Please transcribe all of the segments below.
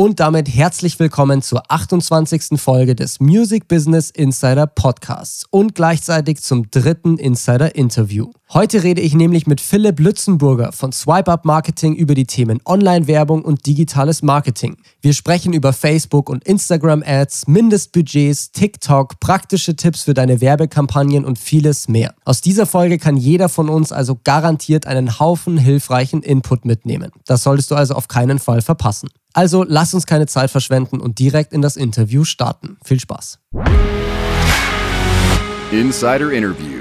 Und damit herzlich willkommen zur 28. Folge des Music Business Insider Podcasts und gleichzeitig zum dritten Insider Interview. Heute rede ich nämlich mit Philipp Lützenburger von Swipe Up Marketing über die Themen Online-Werbung und digitales Marketing. Wir sprechen über Facebook und Instagram Ads, Mindestbudgets, TikTok, praktische Tipps für deine Werbekampagnen und vieles mehr. Aus dieser Folge kann jeder von uns also garantiert einen Haufen hilfreichen Input mitnehmen. Das solltest du also auf keinen Fall verpassen. Also lass uns keine Zeit verschwenden und direkt in das Interview starten. Viel Spaß. Insider Interview.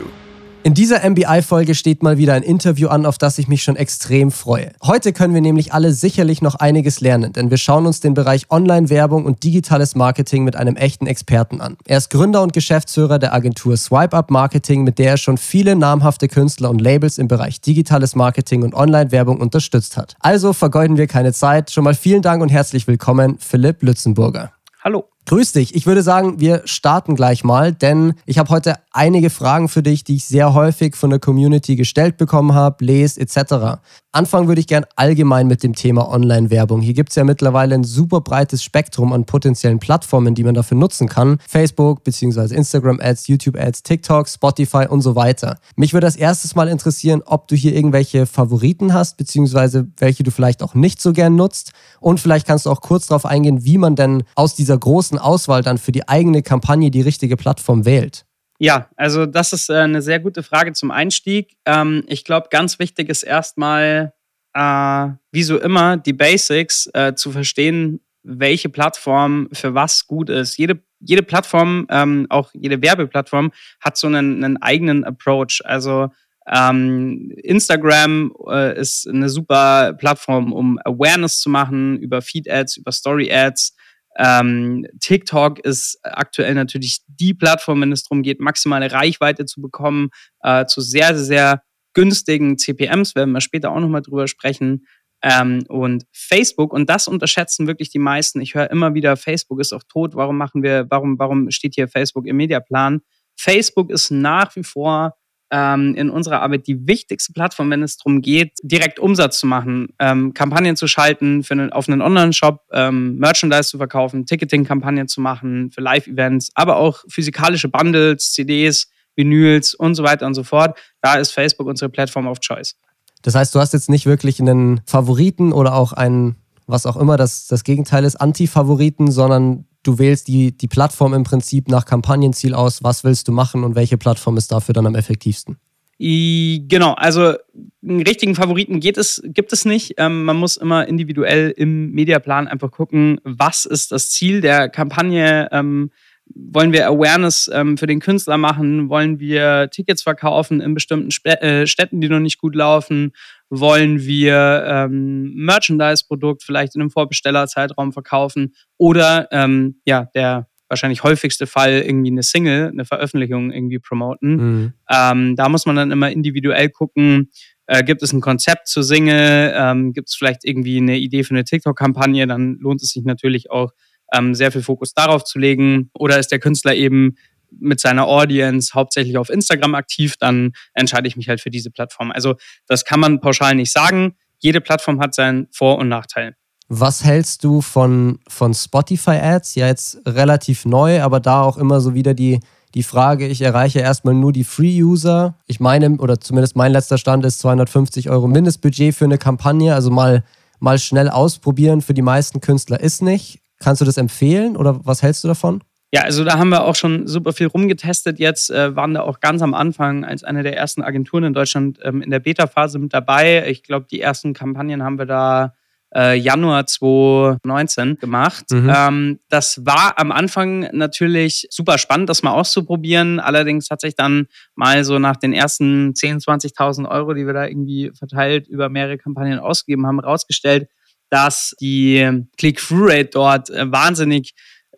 In dieser MBI-Folge steht mal wieder ein Interview an, auf das ich mich schon extrem freue. Heute können wir nämlich alle sicherlich noch einiges lernen, denn wir schauen uns den Bereich Online-Werbung und digitales Marketing mit einem echten Experten an. Er ist Gründer und Geschäftsführer der Agentur Swipe Up Marketing, mit der er schon viele namhafte Künstler und Labels im Bereich digitales Marketing und Online-Werbung unterstützt hat. Also vergeuden wir keine Zeit. Schon mal vielen Dank und herzlich willkommen, Philipp Lützenburger. Hallo. Grüß dich. Ich würde sagen, wir starten gleich mal, denn ich habe heute einige Fragen für dich, die ich sehr häufig von der Community gestellt bekommen habe, lest etc. Anfangen würde ich gern allgemein mit dem Thema Online-Werbung. Hier gibt es ja mittlerweile ein super breites Spektrum an potenziellen Plattformen, die man dafür nutzen kann. Facebook bzw. Instagram-Ads, YouTube-Ads, TikTok, Spotify und so weiter. Mich würde als erstes mal interessieren, ob du hier irgendwelche Favoriten hast, beziehungsweise welche du vielleicht auch nicht so gern nutzt. Und vielleicht kannst du auch kurz darauf eingehen, wie man denn aus dieser großen Auswahl dann für die eigene Kampagne die richtige Plattform wählt. Ja, also das ist äh, eine sehr gute Frage zum Einstieg. Ähm, ich glaube, ganz wichtig ist erstmal, äh, wie so immer, die Basics äh, zu verstehen, welche Plattform für was gut ist. Jede, jede Plattform, ähm, auch jede Werbeplattform, hat so einen, einen eigenen Approach. Also ähm, Instagram ist eine super Plattform, um Awareness zu machen über Feed-Ads, über Story-Ads. Ähm, TikTok ist aktuell natürlich die Plattform, wenn es darum geht, maximale Reichweite zu bekommen, äh, zu sehr, sehr, günstigen CPMs, werden wir später auch nochmal drüber sprechen. Ähm, und Facebook, und das unterschätzen wirklich die meisten. Ich höre immer wieder, Facebook ist auch tot. Warum machen wir, warum, warum steht hier Facebook im Mediaplan? Facebook ist nach wie vor ähm, in unserer Arbeit die wichtigste Plattform, wenn es darum geht, direkt Umsatz zu machen, ähm, Kampagnen zu schalten, für einen, auf einen Online-Shop, ähm, Merchandise zu verkaufen, Ticketing-Kampagnen zu machen, für Live-Events, aber auch physikalische Bundles, CDs, Vinyls und so weiter und so fort. Da ist Facebook unsere Plattform of Choice. Das heißt, du hast jetzt nicht wirklich einen Favoriten oder auch einen, was auch immer das, das Gegenteil ist, Anti-Favoriten, sondern du wählst die, die Plattform im Prinzip nach Kampagnenziel aus, was willst du machen und welche Plattform ist dafür dann am effektivsten. Genau, also einen richtigen Favoriten geht es, gibt es nicht. Ähm, man muss immer individuell im Mediaplan einfach gucken, was ist das Ziel der Kampagne. Ähm, wollen wir Awareness ähm, für den Künstler machen? Wollen wir Tickets verkaufen in bestimmten Sp äh, Städten, die noch nicht gut laufen? Wollen wir ähm, Merchandise-Produkt vielleicht in einem Vorbestellerzeitraum verkaufen? Oder ähm, ja, der wahrscheinlich häufigste Fall irgendwie eine Single, eine Veröffentlichung irgendwie promoten. Mhm. Ähm, da muss man dann immer individuell gucken, äh, gibt es ein Konzept zur Single, ähm, gibt es vielleicht irgendwie eine Idee für eine TikTok-Kampagne, dann lohnt es sich natürlich auch ähm, sehr viel Fokus darauf zu legen. Oder ist der Künstler eben mit seiner Audience hauptsächlich auf Instagram aktiv, dann entscheide ich mich halt für diese Plattform. Also das kann man pauschal nicht sagen. Jede Plattform hat seinen Vor- und Nachteil. Was hältst du von, von Spotify-Ads? Ja, jetzt relativ neu, aber da auch immer so wieder die, die Frage, ich erreiche erstmal nur die Free-User. Ich meine, oder zumindest mein letzter Stand ist 250 Euro Mindestbudget für eine Kampagne. Also mal, mal schnell ausprobieren für die meisten Künstler ist nicht. Kannst du das empfehlen oder was hältst du davon? Ja, also da haben wir auch schon super viel rumgetestet. Jetzt äh, waren da auch ganz am Anfang als eine der ersten Agenturen in Deutschland ähm, in der Beta-Phase mit dabei. Ich glaube, die ersten Kampagnen haben wir da äh, Januar 2019 gemacht. Mhm. Ähm, das war am Anfang natürlich super spannend, das mal auszuprobieren. Allerdings hat sich dann mal so nach den ersten 10.000, 20.000 Euro, die wir da irgendwie verteilt über mehrere Kampagnen ausgegeben haben, herausgestellt, dass die Click-Through-Rate dort äh, wahnsinnig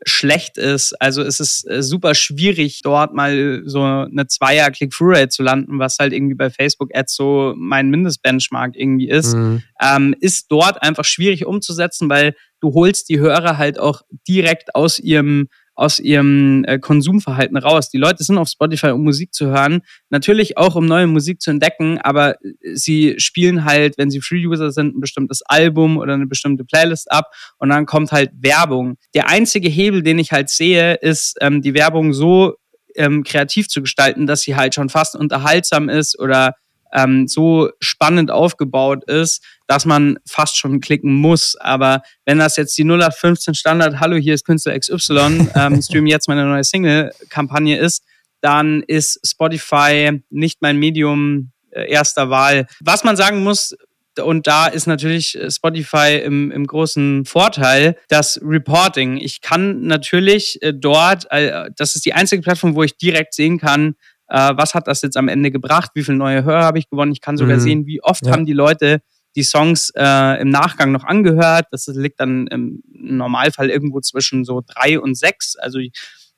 schlecht ist. Also es ist äh, super schwierig, dort mal so eine Zweier Click-Through-Rate zu landen, was halt irgendwie bei Facebook-Ads so mein Mindestbenchmark irgendwie ist. Mhm. Ähm, ist dort einfach schwierig umzusetzen, weil du holst die Hörer halt auch direkt aus ihrem aus ihrem äh, Konsumverhalten raus. Die Leute sind auf Spotify, um Musik zu hören, natürlich auch um neue Musik zu entdecken, aber äh, sie spielen halt, wenn sie Free-User sind, ein bestimmtes Album oder eine bestimmte Playlist ab und dann kommt halt Werbung. Der einzige Hebel, den ich halt sehe, ist ähm, die Werbung so ähm, kreativ zu gestalten, dass sie halt schon fast unterhaltsam ist oder ähm, so spannend aufgebaut ist, dass man fast schon klicken muss. Aber wenn das jetzt die 0815 Standard, hallo, hier ist Künstler XY, ähm, stream jetzt meine neue Single-Kampagne ist, dann ist Spotify nicht mein Medium äh, erster Wahl. Was man sagen muss, und da ist natürlich Spotify im, im großen Vorteil, das Reporting. Ich kann natürlich äh, dort, äh, das ist die einzige Plattform, wo ich direkt sehen kann, äh, was hat das jetzt am Ende gebracht, wie viele neue Hörer habe ich gewonnen. Ich kann sogar mhm. sehen, wie oft ja. haben die Leute die Songs äh, im Nachgang noch angehört. Das liegt dann im Normalfall irgendwo zwischen so drei und sechs. Also ich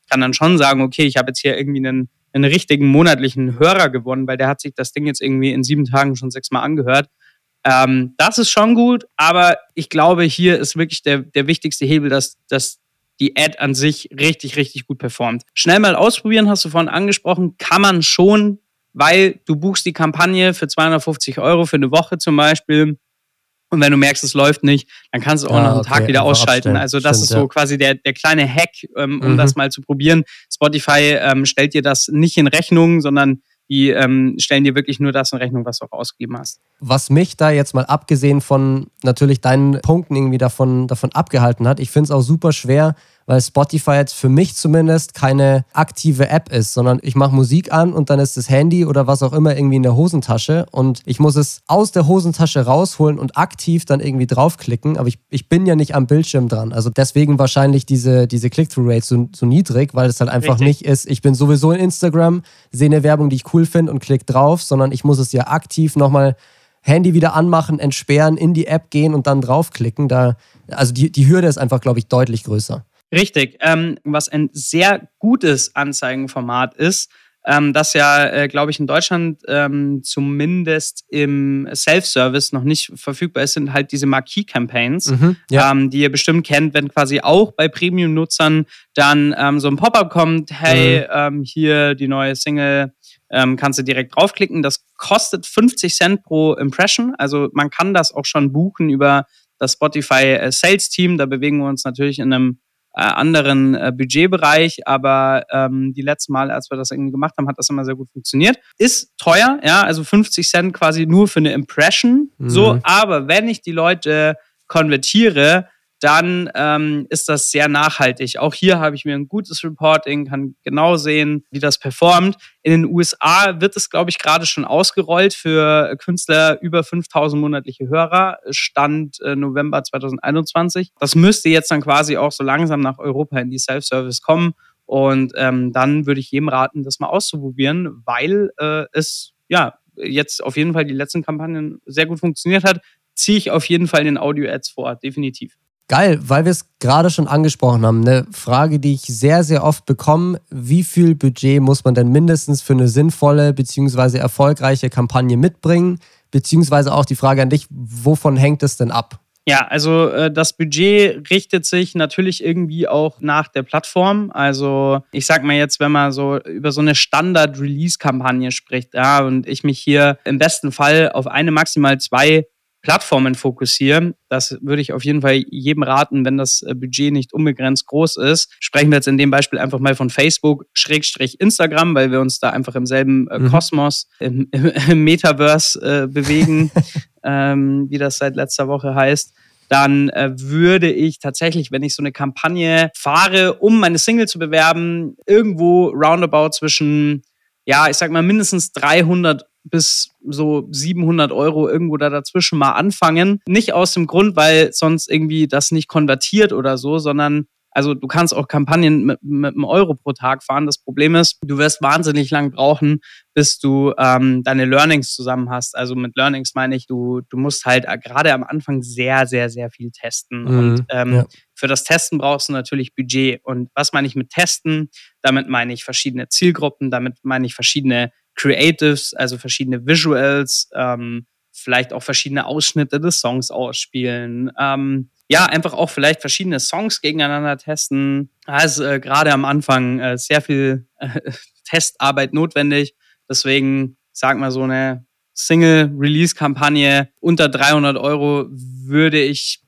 kann dann schon sagen, okay, ich habe jetzt hier irgendwie einen, einen richtigen monatlichen Hörer gewonnen, weil der hat sich das Ding jetzt irgendwie in sieben Tagen schon sechsmal angehört. Ähm, das ist schon gut, aber ich glaube, hier ist wirklich der, der wichtigste Hebel, dass, dass die Ad an sich richtig, richtig gut performt. Schnell mal ausprobieren, hast du vorhin angesprochen, kann man schon, weil du buchst die Kampagne für 250 Euro für eine Woche zum Beispiel. Und wenn du merkst, es läuft nicht, dann kannst du auch ah, nach einem okay. Tag wieder ausschalten. Also das Stimmt, ist so ja. quasi der, der kleine Hack, ähm, um mhm. das mal zu probieren. Spotify ähm, stellt dir das nicht in Rechnung, sondern die ähm, stellen dir wirklich nur das in Rechnung, was du auch ausgegeben hast. Was mich da jetzt mal abgesehen von natürlich deinen Punkten irgendwie davon, davon abgehalten hat, ich finde es auch super schwer, weil Spotify jetzt für mich zumindest keine aktive App ist, sondern ich mache Musik an und dann ist das Handy oder was auch immer irgendwie in der Hosentasche und ich muss es aus der Hosentasche rausholen und aktiv dann irgendwie draufklicken, aber ich, ich bin ja nicht am Bildschirm dran. Also deswegen wahrscheinlich diese, diese Click-Through-Rate so, so niedrig, weil es halt einfach Richtig. nicht ist, ich bin sowieso in Instagram, sehe eine Werbung, die ich cool finde und klick drauf, sondern ich muss es ja aktiv nochmal Handy wieder anmachen, entsperren, in die App gehen und dann draufklicken. Da, also die, die Hürde ist einfach, glaube ich, deutlich größer. Richtig. Ähm, was ein sehr gutes Anzeigenformat ist, ähm, das ja, äh, glaube ich, in Deutschland ähm, zumindest im Self-Service noch nicht verfügbar ist, sind halt diese Marquee-Campaigns, mhm, ja. ähm, die ihr bestimmt kennt, wenn quasi auch bei Premium-Nutzern dann ähm, so ein Pop-up kommt, hey, mhm. Ähm, hier die neue Single, ähm, kannst du direkt draufklicken. Das kostet 50 Cent pro Impression, also man kann das auch schon buchen über das Spotify äh, Sales Team. Da bewegen wir uns natürlich in einem äh, anderen äh, Budgetbereich, aber ähm, die letzten Mal, als wir das irgendwie gemacht haben, hat das immer sehr gut funktioniert. Ist teuer, ja, also 50 Cent quasi nur für eine Impression. Mhm. So, aber wenn ich die Leute konvertiere, dann ähm, ist das sehr nachhaltig. Auch hier habe ich mir ein gutes Reporting, kann genau sehen, wie das performt. In den USA wird es, glaube ich, gerade schon ausgerollt für Künstler über 5000 monatliche Hörer, Stand äh, November 2021. Das müsste jetzt dann quasi auch so langsam nach Europa in die Self-Service kommen. Und ähm, dann würde ich jedem raten, das mal auszuprobieren, weil äh, es ja jetzt auf jeden Fall die letzten Kampagnen sehr gut funktioniert hat. Ziehe ich auf jeden Fall den Audio-Ads vor, definitiv. Geil, weil wir es gerade schon angesprochen haben. Eine Frage, die ich sehr, sehr oft bekomme. Wie viel Budget muss man denn mindestens für eine sinnvolle bzw. erfolgreiche Kampagne mitbringen? Beziehungsweise auch die Frage an dich, wovon hängt es denn ab? Ja, also äh, das Budget richtet sich natürlich irgendwie auch nach der Plattform. Also ich sag mal jetzt, wenn man so über so eine Standard-Release-Kampagne spricht, ja, und ich mich hier im besten Fall auf eine, maximal zwei Plattformen fokussieren. Das würde ich auf jeden Fall jedem raten, wenn das äh, Budget nicht unbegrenzt groß ist. Sprechen wir jetzt in dem Beispiel einfach mal von Facebook, Schrägstrich Instagram, weil wir uns da einfach im selben äh, mhm. Kosmos, im, im, Metaverse äh, bewegen, ähm, wie das seit letzter Woche heißt dann äh, würde ich tatsächlich, wenn ich so eine Kampagne fahre, um meine Single zu bewerben, irgendwo roundabout zwischen, ja, ich sag mal mindestens 300 bis so 700 Euro irgendwo da dazwischen mal anfangen. Nicht aus dem Grund, weil sonst irgendwie das nicht konvertiert oder so, sondern also du kannst auch Kampagnen mit, mit einem Euro pro Tag fahren. Das Problem ist, du wirst wahnsinnig lang brauchen, bis du ähm, deine Learnings zusammen hast. Also mit Learnings meine ich, du, du musst halt gerade am Anfang sehr, sehr, sehr viel testen. Mhm, und ähm, ja. für das Testen brauchst du natürlich Budget. Und was meine ich mit Testen? Damit meine ich verschiedene Zielgruppen, damit meine ich verschiedene Creatives, also verschiedene Visuals, ähm, vielleicht auch verschiedene Ausschnitte des Songs ausspielen. Ähm, ja, einfach auch vielleicht verschiedene Songs gegeneinander testen. Da ist äh, gerade am Anfang äh, sehr viel äh, Testarbeit notwendig. Deswegen, sag mal, so eine Single-Release-Kampagne unter 300 Euro würde ich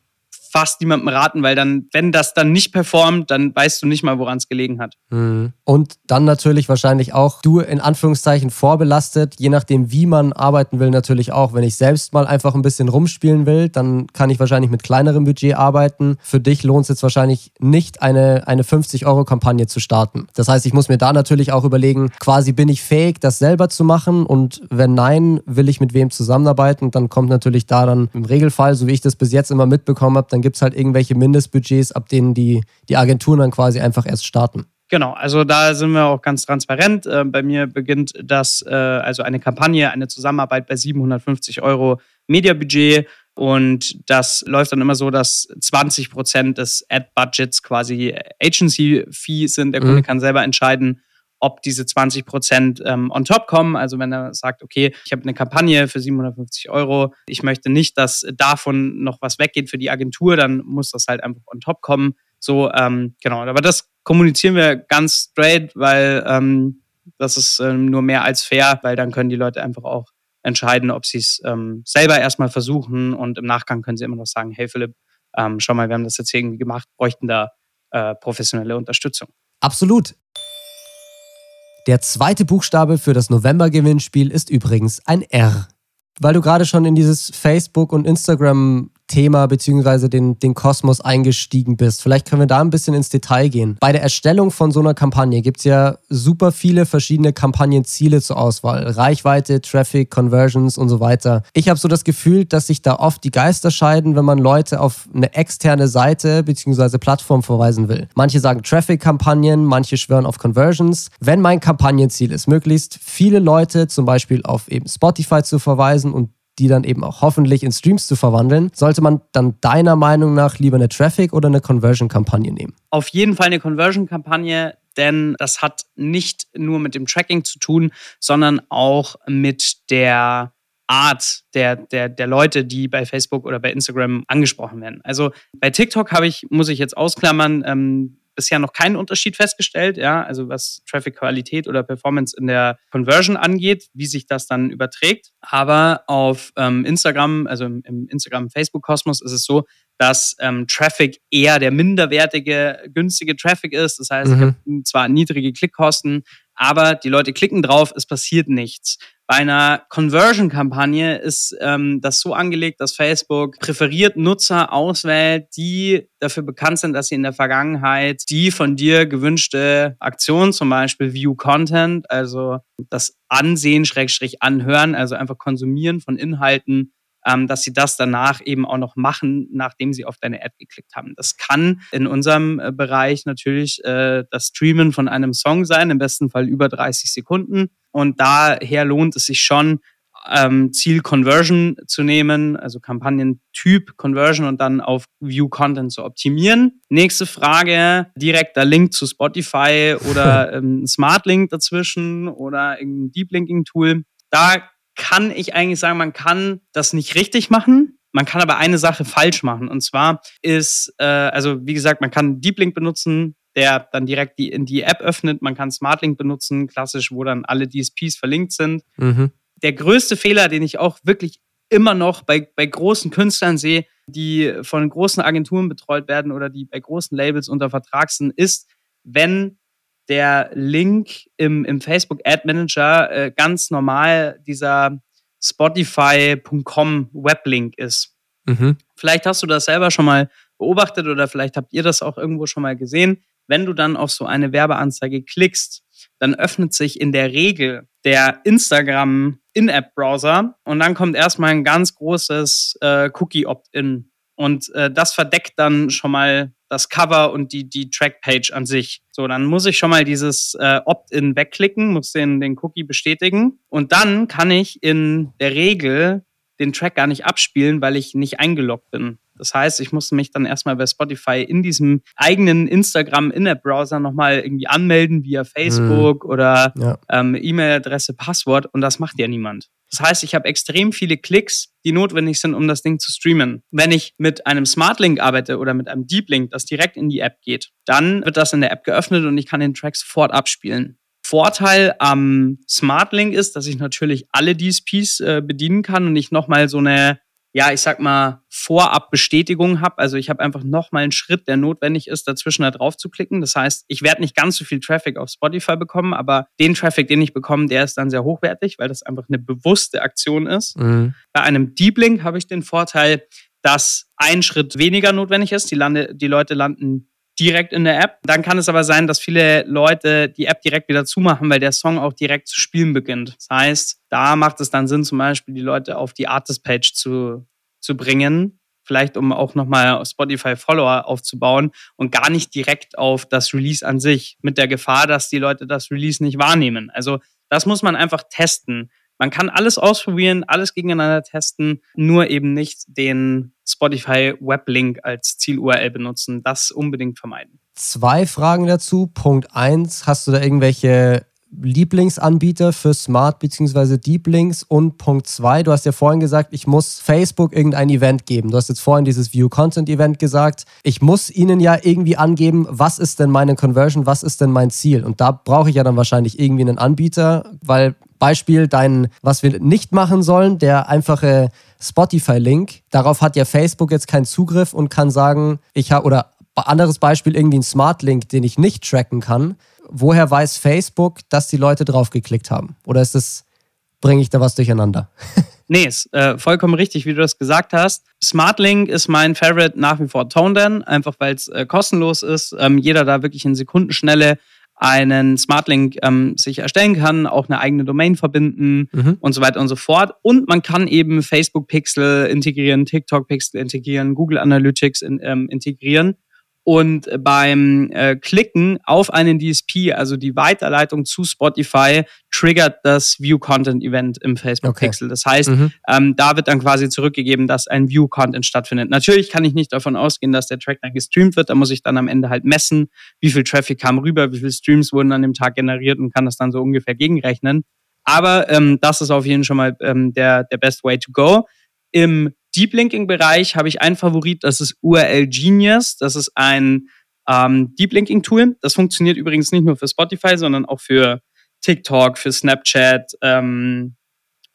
fast niemandem raten, weil dann, wenn das dann nicht performt, dann weißt du nicht mal, woran es gelegen hat. Mhm. Und dann natürlich wahrscheinlich auch du in Anführungszeichen vorbelastet, je nachdem, wie man arbeiten will, natürlich auch. Wenn ich selbst mal einfach ein bisschen rumspielen will, dann kann ich wahrscheinlich mit kleinerem Budget arbeiten. Für dich lohnt es jetzt wahrscheinlich nicht, eine, eine 50-Euro-Kampagne zu starten. Das heißt, ich muss mir da natürlich auch überlegen, quasi bin ich fähig, das selber zu machen und wenn nein, will ich mit wem zusammenarbeiten, dann kommt natürlich da dann im Regelfall, so wie ich das bis jetzt immer mitbekommen habe, dann gibt es halt irgendwelche Mindestbudgets, ab denen die, die Agenturen dann quasi einfach erst starten. Genau, also da sind wir auch ganz transparent. Äh, bei mir beginnt das, äh, also eine Kampagne, eine Zusammenarbeit bei 750 Euro Mediabudget. Und das läuft dann immer so, dass 20 Prozent des Ad-Budgets quasi Agency-Fee sind. Der Kunde mhm. kann selber entscheiden, ob diese 20 Prozent ähm, on top kommen. Also wenn er sagt, okay, ich habe eine Kampagne für 750 Euro, ich möchte nicht, dass davon noch was weggeht für die Agentur, dann muss das halt einfach on top kommen. So, ähm, genau. Aber das kommunizieren wir ganz straight, weil ähm, das ist ähm, nur mehr als fair, weil dann können die Leute einfach auch entscheiden, ob sie es ähm, selber erstmal versuchen und im Nachgang können sie immer noch sagen, hey Philipp, ähm, schau mal, wir haben das jetzt irgendwie gemacht, bräuchten da äh, professionelle Unterstützung. Absolut. Der zweite Buchstabe für das November-Gewinnspiel ist übrigens ein R. Weil du gerade schon in dieses Facebook- und Instagram Thema beziehungsweise den, den Kosmos eingestiegen bist. Vielleicht können wir da ein bisschen ins Detail gehen. Bei der Erstellung von so einer Kampagne gibt es ja super viele verschiedene Kampagnenziele zur Auswahl. Reichweite, Traffic, Conversions und so weiter. Ich habe so das Gefühl, dass sich da oft die Geister scheiden, wenn man Leute auf eine externe Seite beziehungsweise Plattform verweisen will. Manche sagen Traffic-Kampagnen, manche schwören auf Conversions. Wenn mein Kampagnenziel ist, möglichst viele Leute zum Beispiel auf eben Spotify zu verweisen und die dann eben auch hoffentlich in Streams zu verwandeln, sollte man dann deiner Meinung nach lieber eine Traffic- oder eine Conversion-Kampagne nehmen? Auf jeden Fall eine Conversion-Kampagne, denn das hat nicht nur mit dem Tracking zu tun, sondern auch mit der Art der, der, der Leute, die bei Facebook oder bei Instagram angesprochen werden. Also bei TikTok habe ich, muss ich jetzt ausklammern, ähm, bisher noch keinen Unterschied festgestellt, ja, also was Traffic-Qualität oder Performance in der Conversion angeht, wie sich das dann überträgt. Aber auf ähm, Instagram, also im, im Instagram-Facebook-Kosmos ist es so, dass ähm, Traffic eher der minderwertige, günstige Traffic ist. Das heißt, mhm. ich habe zwar niedrige Klickkosten, aber die Leute klicken drauf, es passiert nichts. Bei einer Conversion-Kampagne ist ähm, das so angelegt, dass Facebook präferiert Nutzer auswählt, die dafür bekannt sind, dass sie in der Vergangenheit die von dir gewünschte Aktion, zum Beispiel View Content, also das Ansehen, Schrägstrich anhören, also einfach konsumieren von Inhalten, ähm, dass sie das danach eben auch noch machen, nachdem sie auf deine Ad geklickt haben. Das kann in unserem äh, Bereich natürlich äh, das Streamen von einem Song sein, im besten Fall über 30 Sekunden. Und daher lohnt es sich schon, ähm, Ziel Conversion zu nehmen, also Kampagnentyp Conversion und dann auf View Content zu optimieren. Nächste Frage, direkter Link zu Spotify oder ähm, Smart Link dazwischen oder irgendein Deep Linking Tool. Da kann ich eigentlich sagen, man kann das nicht richtig machen. Man kann aber eine Sache falsch machen. Und zwar ist, äh, also wie gesagt, man kann Deep Link benutzen, der dann direkt die, in die App öffnet. Man kann Smart Link benutzen, klassisch, wo dann alle DSPs verlinkt sind. Mhm. Der größte Fehler, den ich auch wirklich immer noch bei, bei großen Künstlern sehe, die von großen Agenturen betreut werden oder die bei großen Labels unter Vertrag sind, ist, wenn der Link im, im Facebook Ad Manager äh, ganz normal dieser Spotify.com Weblink ist. Mhm. Vielleicht hast du das selber schon mal beobachtet oder vielleicht habt ihr das auch irgendwo schon mal gesehen. Wenn du dann auf so eine Werbeanzeige klickst, dann öffnet sich in der Regel der Instagram In-App-Browser und dann kommt erstmal ein ganz großes äh, Cookie-Opt-in. Und äh, das verdeckt dann schon mal das Cover und die, die Trackpage an sich. So, dann muss ich schon mal dieses äh, Opt-in wegklicken, muss den, den Cookie bestätigen. Und dann kann ich in der Regel den Track gar nicht abspielen, weil ich nicht eingeloggt bin. Das heißt, ich musste mich dann erstmal bei Spotify in diesem eigenen Instagram In-App-Browser nochmal irgendwie anmelden via Facebook mhm. oder ja. ähm, E-Mail-Adresse, Passwort und das macht ja niemand. Das heißt, ich habe extrem viele Klicks, die notwendig sind, um das Ding zu streamen. Wenn ich mit einem Smart Link arbeite oder mit einem Deep Link, das direkt in die App geht, dann wird das in der App geöffnet und ich kann den Track sofort abspielen. Vorteil am Smart Link ist, dass ich natürlich alle DSPs äh, bedienen kann und nicht nochmal so eine ja, ich sag mal, Vorab-Bestätigung habe. Also ich habe einfach nochmal einen Schritt, der notwendig ist, dazwischen da drauf zu klicken. Das heißt, ich werde nicht ganz so viel Traffic auf Spotify bekommen, aber den Traffic, den ich bekomme, der ist dann sehr hochwertig, weil das einfach eine bewusste Aktion ist. Mhm. Bei einem Deep Link habe ich den Vorteil, dass ein Schritt weniger notwendig ist. Die, lande, die Leute landen direkt in der App. Dann kann es aber sein, dass viele Leute die App direkt wieder zumachen, weil der Song auch direkt zu spielen beginnt. Das heißt, da macht es dann Sinn, zum Beispiel die Leute auf die Artist-Page zu, zu bringen, vielleicht um auch nochmal Spotify-Follower aufzubauen und gar nicht direkt auf das Release an sich, mit der Gefahr, dass die Leute das Release nicht wahrnehmen. Also das muss man einfach testen. Man kann alles ausprobieren, alles gegeneinander testen, nur eben nicht den Spotify Weblink als Ziel-URL benutzen. Das unbedingt vermeiden. Zwei Fragen dazu. Punkt eins, hast du da irgendwelche Lieblingsanbieter für Smart bzw. Deep Links und Punkt 2, du hast ja vorhin gesagt, ich muss Facebook irgendein Event geben. Du hast jetzt vorhin dieses View Content Event gesagt. Ich muss ihnen ja irgendwie angeben, was ist denn meine Conversion, was ist denn mein Ziel? Und da brauche ich ja dann wahrscheinlich irgendwie einen Anbieter, weil Beispiel dein, was wir nicht machen sollen, der einfache Spotify-Link. Darauf hat ja Facebook jetzt keinen Zugriff und kann sagen, ich habe, oder anderes Beispiel, irgendwie ein Smart-Link, den ich nicht tracken kann woher weiß Facebook, dass die Leute draufgeklickt haben? Oder ist das, bringe ich da was durcheinander? nee, ist äh, vollkommen richtig, wie du das gesagt hast. SmartLink ist mein Favorite nach wie vor ToneDen, einfach weil es äh, kostenlos ist. Ähm, jeder da wirklich in Sekundenschnelle einen SmartLink ähm, sich erstellen kann, auch eine eigene Domain verbinden mhm. und so weiter und so fort. Und man kann eben Facebook Pixel integrieren, TikTok Pixel integrieren, Google Analytics in, ähm, integrieren. Und beim äh, Klicken auf einen DSP, also die Weiterleitung zu Spotify, triggert das View Content Event im Facebook okay. Pixel. Das heißt, mhm. ähm, da wird dann quasi zurückgegeben, dass ein View Content stattfindet. Natürlich kann ich nicht davon ausgehen, dass der Track dann gestreamt wird. Da muss ich dann am Ende halt messen, wie viel Traffic kam rüber, wie viele Streams wurden an dem Tag generiert und kann das dann so ungefähr gegenrechnen. Aber ähm, das ist auf jeden Fall schon mal ähm, der, der best way to go. Im Deep Linking Bereich habe ich einen Favorit, das ist URL Genius. Das ist ein ähm, Deep Linking Tool. Das funktioniert übrigens nicht nur für Spotify, sondern auch für TikTok, für Snapchat, ähm,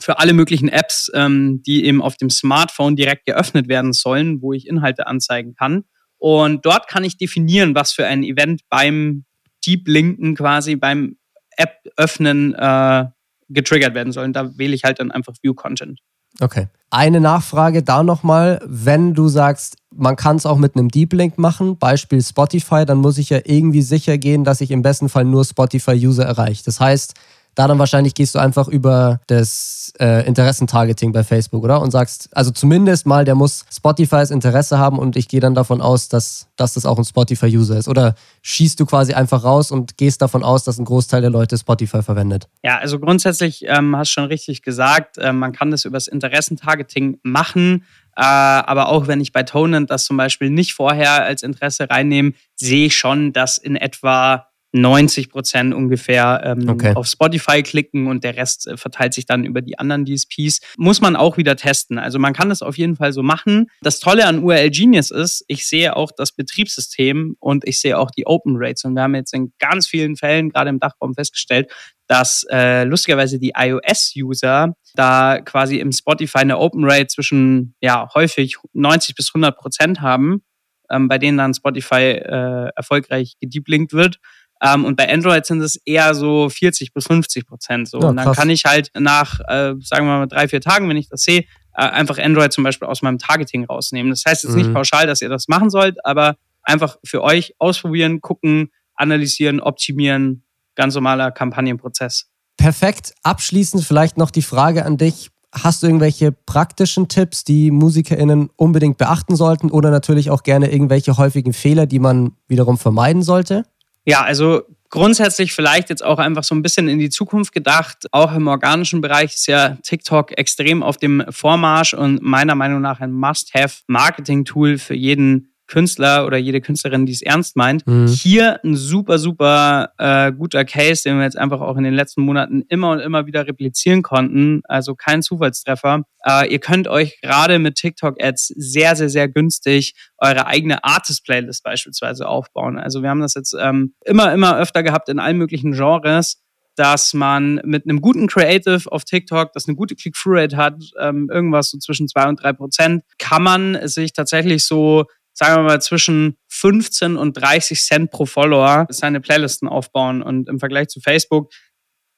für alle möglichen Apps, ähm, die eben auf dem Smartphone direkt geöffnet werden sollen, wo ich Inhalte anzeigen kann. Und dort kann ich definieren, was für ein Event beim Deep Linken quasi, beim App öffnen äh, getriggert werden soll. Und da wähle ich halt dann einfach View Content. Okay. Eine Nachfrage da nochmal, wenn du sagst, man kann es auch mit einem Deep Link machen, Beispiel Spotify, dann muss ich ja irgendwie sicher gehen, dass ich im besten Fall nur Spotify-User erreiche. Das heißt, da dann wahrscheinlich gehst du einfach über das äh, Interessentargeting bei Facebook, oder? Und sagst, also zumindest mal, der muss Spotifys Interesse haben und ich gehe dann davon aus, dass, dass das auch ein Spotify-User ist. Oder schießt du quasi einfach raus und gehst davon aus, dass ein Großteil der Leute Spotify verwendet? Ja, also grundsätzlich ähm, hast du schon richtig gesagt, äh, man kann das über das Interessentargeting machen. Äh, aber auch wenn ich bei Tonent das zum Beispiel nicht vorher als Interesse reinnehme, sehe ich schon, dass in etwa 90 Prozent ungefähr ähm, okay. auf Spotify klicken und der Rest äh, verteilt sich dann über die anderen DSPs. Muss man auch wieder testen. Also man kann das auf jeden Fall so machen. Das Tolle an URL Genius ist, ich sehe auch das Betriebssystem und ich sehe auch die Open Rates. Und wir haben jetzt in ganz vielen Fällen, gerade im Dachraum, festgestellt, dass äh, lustigerweise die iOS-User da quasi im Spotify eine Open Rate zwischen ja häufig 90 bis 100 Prozent haben, ähm, bei denen dann Spotify äh, erfolgreich gedeeplinkt wird. Ähm, und bei Android sind es eher so 40 bis 50 Prozent. So. Ja, und dann kann ich halt nach, äh, sagen wir mal, drei, vier Tagen, wenn ich das sehe, äh, einfach Android zum Beispiel aus meinem Targeting rausnehmen. Das heißt jetzt mhm. nicht pauschal, dass ihr das machen sollt, aber einfach für euch ausprobieren, gucken, analysieren, optimieren. Ganz normaler Kampagnenprozess. Perfekt. Abschließend vielleicht noch die Frage an dich. Hast du irgendwelche praktischen Tipps, die MusikerInnen unbedingt beachten sollten oder natürlich auch gerne irgendwelche häufigen Fehler, die man wiederum vermeiden sollte? Ja, also Grundsätzlich vielleicht jetzt auch einfach so ein bisschen in die Zukunft gedacht. Auch im organischen Bereich ist ja TikTok extrem auf dem Vormarsch und meiner Meinung nach ein Must-Have-Marketing-Tool für jeden Künstler oder jede Künstlerin, die es ernst meint. Mhm. Hier ein super, super äh, guter Case, den wir jetzt einfach auch in den letzten Monaten immer und immer wieder replizieren konnten. Also kein Zufallstreffer. Äh, ihr könnt euch gerade mit TikTok-Ads sehr, sehr, sehr günstig eure eigene Artist-Playlist beispielsweise aufbauen. Also wir haben das jetzt ähm, immer, immer öfter gehabt in allen möglichen Genres dass man mit einem guten Creative auf TikTok, das eine gute Click-Through-Rate hat, ähm, irgendwas so zwischen zwei und drei Prozent, kann man sich tatsächlich so sagen wir mal, zwischen 15 und 30 Cent pro Follower seine Playlisten aufbauen. Und im Vergleich zu Facebook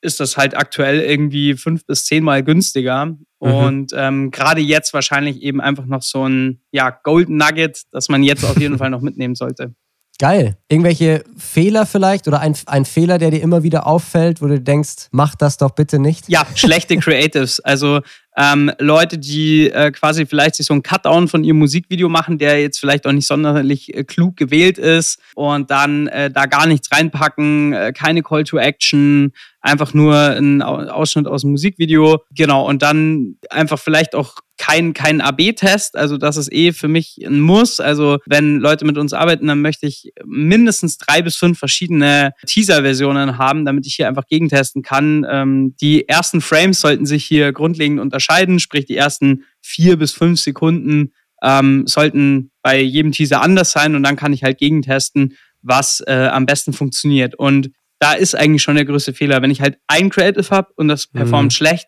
ist das halt aktuell irgendwie fünf bis zehnmal günstiger. Mhm. Und ähm, gerade jetzt wahrscheinlich eben einfach noch so ein ja, Golden Nugget, das man jetzt auf jeden Fall noch mitnehmen sollte. Geil. Irgendwelche Fehler vielleicht oder ein, ein Fehler, der dir immer wieder auffällt, wo du denkst, mach das doch bitte nicht? Ja, schlechte Creatives. Also ähm, Leute, die äh, quasi vielleicht sich so ein Cutdown von ihrem Musikvideo machen, der jetzt vielleicht auch nicht sonderlich äh, klug gewählt ist und dann äh, da gar nichts reinpacken, äh, keine Call to Action, einfach nur ein Ausschnitt aus dem Musikvideo. Genau, und dann einfach vielleicht auch kein, kein AB-Test. Also das ist eh für mich ein Muss. Also wenn Leute mit uns arbeiten, dann möchte ich mindestens drei bis fünf verschiedene Teaser-Versionen haben, damit ich hier einfach gegentesten kann. Ähm, die ersten Frames sollten sich hier grundlegend unterscheiden, sprich die ersten vier bis fünf Sekunden ähm, sollten bei jedem Teaser anders sein und dann kann ich halt gegentesten, was äh, am besten funktioniert. Und da ist eigentlich schon der größte Fehler. Wenn ich halt ein Creative habe und das performt mhm. schlecht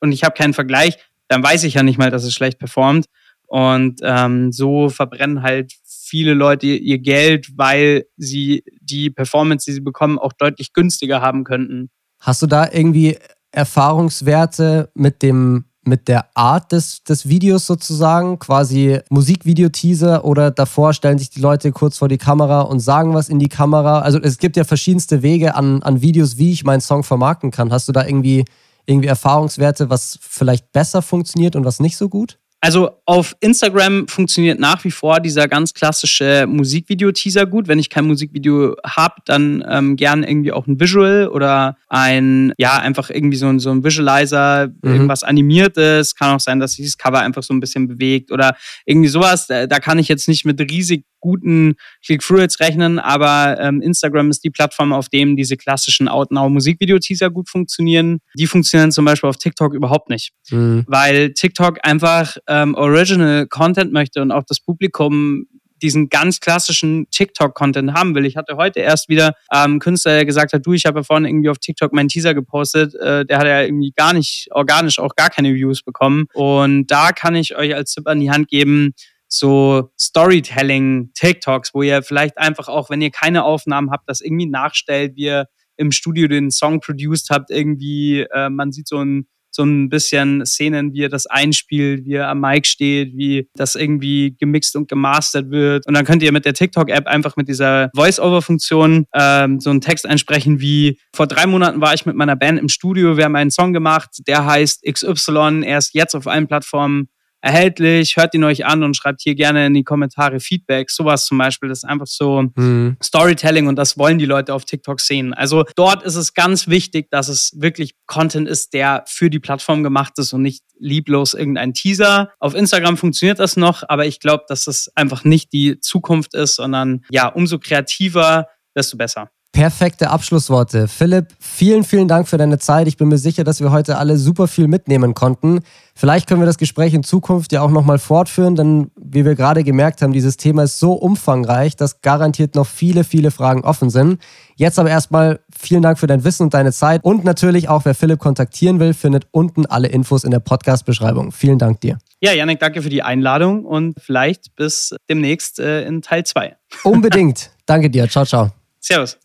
und ich habe keinen Vergleich, dann weiß ich ja nicht mal, dass es schlecht performt. Und ähm, so verbrennen halt viele Leute ihr Geld, weil sie die Performance, die sie bekommen, auch deutlich günstiger haben könnten. Hast du da irgendwie Erfahrungswerte mit dem mit der Art des, des Videos sozusagen, quasi Musikvideo-Teaser oder davor stellen sich die Leute kurz vor die Kamera und sagen was in die Kamera. Also es gibt ja verschiedenste Wege an, an Videos, wie ich meinen Song vermarkten kann. Hast du da irgendwie irgendwie Erfahrungswerte, was vielleicht besser funktioniert und was nicht so gut? Also auf Instagram funktioniert nach wie vor dieser ganz klassische Musikvideo-Teaser gut. Wenn ich kein Musikvideo habe, dann ähm, gern irgendwie auch ein Visual oder ein, ja, einfach irgendwie so ein, so ein Visualizer, mhm. irgendwas animiertes. Kann auch sein, dass sich das Cover einfach so ein bisschen bewegt oder irgendwie sowas. Da, da kann ich jetzt nicht mit riesig guten Click-Through-Rates rechnen, aber ähm, Instagram ist die Plattform, auf dem diese klassischen Out-Now-Musikvideo-Teaser gut funktionieren. Die funktionieren zum Beispiel auf TikTok überhaupt nicht, mhm. weil TikTok einfach ähm, Original Content möchte und auch das Publikum diesen ganz klassischen TikTok-Content haben will. Ich hatte heute erst wieder ähm, Künstler, der gesagt hat, du, ich habe ja vorhin irgendwie auf TikTok meinen Teaser gepostet, äh, der hat ja irgendwie gar nicht organisch auch gar keine Views bekommen. Und da kann ich euch als Tipp an die Hand geben, so Storytelling-TikToks, wo ihr vielleicht einfach auch, wenn ihr keine Aufnahmen habt, das irgendwie nachstellt, wie ihr im Studio den Song produced habt, irgendwie, äh, man sieht so ein so ein bisschen Szenen, wie er das einspielt, wie er am Mic steht, wie das irgendwie gemixt und gemastert wird. Und dann könnt ihr mit der TikTok-App einfach mit dieser Voice-Over-Funktion ähm, so einen Text einsprechen wie, vor drei Monaten war ich mit meiner Band im Studio, wir haben einen Song gemacht, der heißt XY, er ist jetzt auf allen Plattformen erhältlich. Hört ihn euch an und schreibt hier gerne in die Kommentare Feedback. Sowas zum Beispiel, das ist einfach so mhm. Storytelling und das wollen die Leute auf TikTok sehen. Also dort ist es ganz wichtig, dass es wirklich Content ist, der für die Plattform gemacht ist und nicht lieblos irgendein Teaser. Auf Instagram funktioniert das noch, aber ich glaube, dass das einfach nicht die Zukunft ist, sondern ja, umso kreativer, desto besser. Perfekte Abschlussworte. Philipp, vielen, vielen Dank für deine Zeit. Ich bin mir sicher, dass wir heute alle super viel mitnehmen konnten. Vielleicht können wir das Gespräch in Zukunft ja auch nochmal fortführen, denn wie wir gerade gemerkt haben, dieses Thema ist so umfangreich, dass garantiert noch viele, viele Fragen offen sind. Jetzt aber erstmal vielen Dank für dein Wissen und deine Zeit und natürlich auch, wer Philipp kontaktieren will, findet unten alle Infos in der Podcast-Beschreibung. Vielen Dank dir. Ja, Janik, danke für die Einladung und vielleicht bis demnächst äh, in Teil 2. Unbedingt. danke dir. Ciao, ciao. Servus.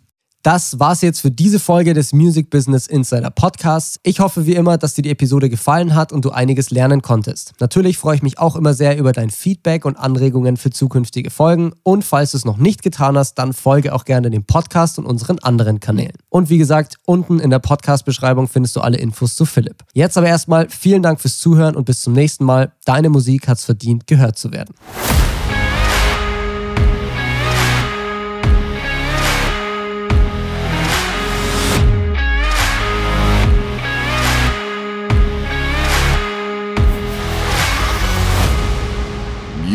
Das war's jetzt für diese Folge des Music Business Insider Podcasts. Ich hoffe wie immer, dass dir die Episode gefallen hat und du einiges lernen konntest. Natürlich freue ich mich auch immer sehr über dein Feedback und Anregungen für zukünftige Folgen. Und falls du es noch nicht getan hast, dann folge auch gerne dem Podcast und unseren anderen Kanälen. Und wie gesagt, unten in der Podcast-Beschreibung findest du alle Infos zu Philipp. Jetzt aber erstmal vielen Dank fürs Zuhören und bis zum nächsten Mal. Deine Musik hat's verdient, gehört zu werden.